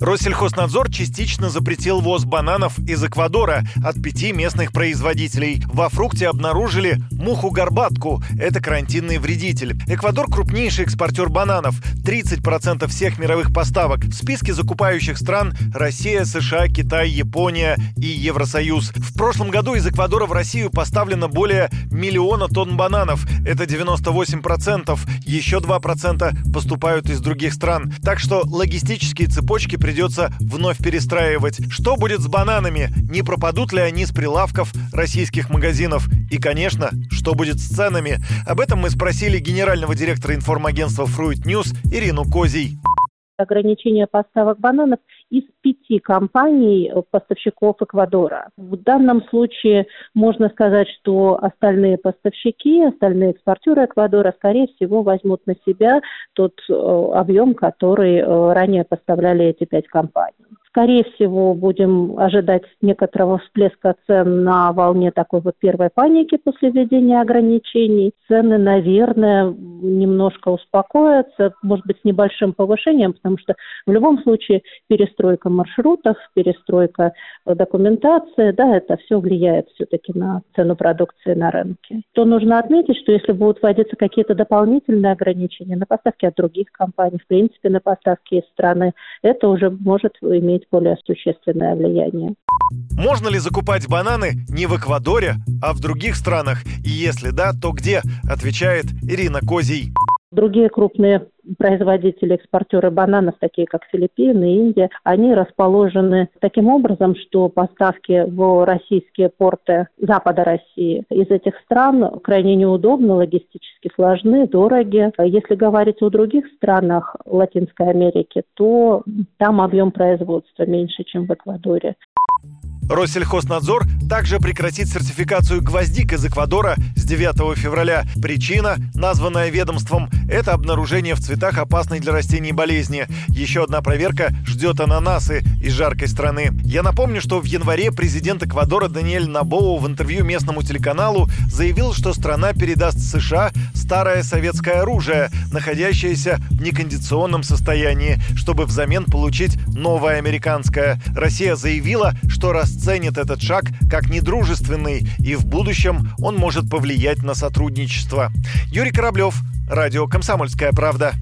Россельхознадзор частично запретил ввоз бананов из Эквадора от пяти местных производителей. Во фрукте обнаружили муху-горбатку. Это карантинный вредитель. Эквадор крупнейший экспортер бананов. 30% всех мировых поставок. В списке закупающих стран Россия, США, Китай, Япония и Евросоюз. В прошлом году из Эквадора в Россию поставлено более миллиона тонн бананов. Это 98%. Еще 2% поступают из других стран. Так что логистические цепочки придется вновь перестраивать. Что будет с бананами? Не пропадут ли они с прилавков российских магазинов? И, конечно, что будет с ценами? Об этом мы спросили генерального директора информагентства Fruit News Ирину Козий ограничение поставок бананов из пяти компаний поставщиков Эквадора. В данном случае можно сказать, что остальные поставщики, остальные экспортеры Эквадора, скорее всего, возьмут на себя тот э, объем, который э, ранее поставляли эти пять компаний. Скорее всего, будем ожидать некоторого всплеска цен на волне такой вот первой паники после введения ограничений. Цены, наверное, немножко успокоятся, может быть, с небольшим повышением, потому что в любом случае перестройка маршрутов, перестройка документации, да, это все влияет все-таки на цену продукции на рынке. То нужно отметить, что если будут вводиться какие-то дополнительные ограничения на поставки от других компаний, в принципе, на поставки из страны, это уже может иметь более существенное влияние. Можно ли закупать бананы не в Эквадоре, а в других странах? И если да, то где? Отвечает Ирина Козий. Другие крупные производители, экспортеры бананов, такие как Филиппины, Индия, они расположены таким образом, что поставки в российские порты Запада России из этих стран крайне неудобны, логистически сложны, дороги. Если говорить о других странах Латинской Америки, то там объем производства меньше, чем в Эквадоре. Россельхознадзор также прекратит сертификацию гвоздик из Эквадора с 9 февраля. Причина, названная ведомством, это обнаружение в цветах опасной для растений болезни. Еще одна проверка ждет ананасы из жаркой страны. Я напомню, что в январе президент Эквадора Даниэль Набоу в интервью местному телеканалу заявил, что страна передаст США старое советское оружие, находящееся в некондиционном состоянии, чтобы взамен получить новое американское. Россия заявила, что расценит этот шаг как недружественный, и в будущем он может повлиять на сотрудничество. Юрий Кораблев, Радио «Комсомольская правда».